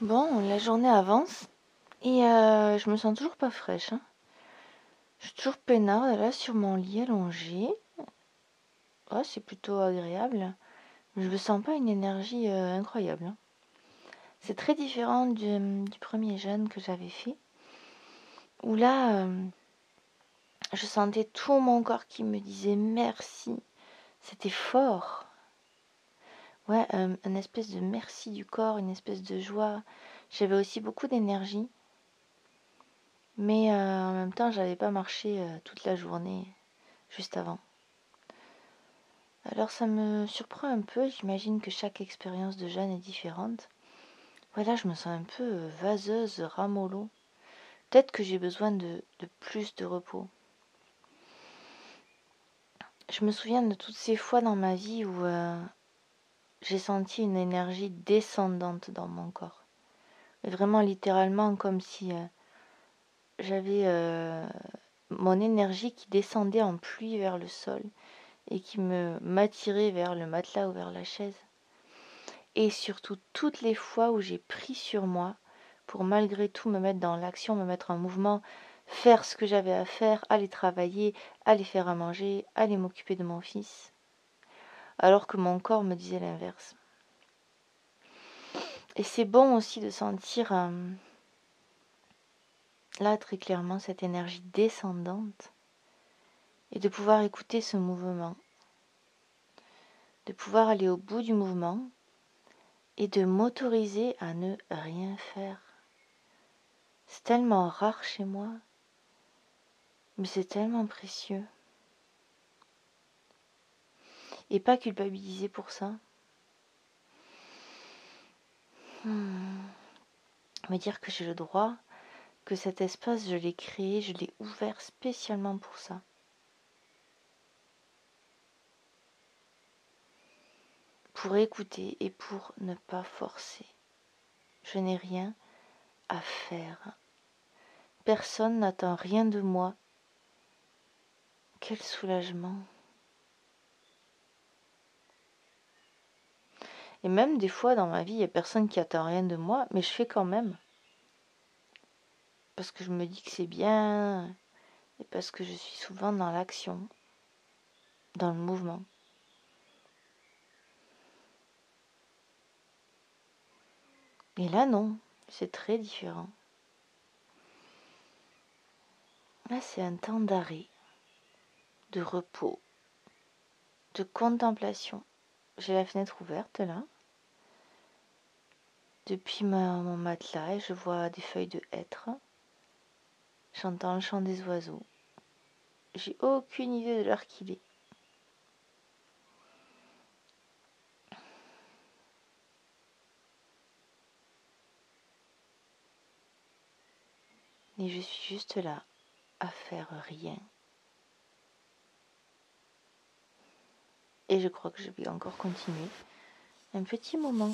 Bon, la journée avance et euh, je me sens toujours pas fraîche. hein. Je suis toujours peinarde là sur mon lit allongé. Ouais, c'est plutôt agréable. Je ne sens pas une énergie euh, incroyable. hein. C'est très différent du, du premier jeûne que j'avais fait. Où là, euh, je sentais tout mon corps qui me disait merci. C'était fort. Ouais, une espèce de merci du corps, une espèce de joie. J'avais aussi beaucoup d'énergie. Mais en même temps, j'avais pas marché toute la journée juste avant. Alors ça me surprend un peu, j'imagine que chaque expérience de jeûne est différente. Voilà, je me sens un peu vaseuse, ramollo. Peut-être que j'ai besoin de, de plus de repos. Je me souviens de toutes ces fois dans ma vie où j'ai senti une énergie descendante dans mon corps. Vraiment littéralement comme si euh, j'avais euh, mon énergie qui descendait en pluie vers le sol et qui m'attirait vers le matelas ou vers la chaise. Et surtout toutes les fois où j'ai pris sur moi pour malgré tout me mettre dans l'action, me mettre en mouvement, faire ce que j'avais à faire, aller travailler, aller faire à manger, aller m'occuper de mon fils, alors que mon corps me disait l'inverse. Et c'est bon aussi de sentir euh, là très clairement cette énergie descendante et de pouvoir écouter ce mouvement, de pouvoir aller au bout du mouvement et de m'autoriser à ne rien faire. C'est tellement rare chez moi, mais c'est tellement précieux. Et pas culpabiliser pour ça. Hmm. Me dire que j'ai le droit, que cet espace, je l'ai créé, je l'ai ouvert spécialement pour ça. Pour écouter et pour ne pas forcer. Je n'ai rien à faire. Personne n'attend rien de moi. Quel soulagement. Et même des fois dans ma vie, il n'y a personne qui attend rien de moi, mais je fais quand même. Parce que je me dis que c'est bien et parce que je suis souvent dans l'action, dans le mouvement. Et là, non, c'est très différent. Là, c'est un temps d'arrêt, de repos, de contemplation. J'ai la fenêtre ouverte là. Depuis mon matelas, je vois des feuilles de hêtre. J'entends le chant des oiseaux. J'ai aucune idée de l'heure qu'il est. Et je suis juste là, à faire rien. Et je crois que je vais encore continuer un petit moment.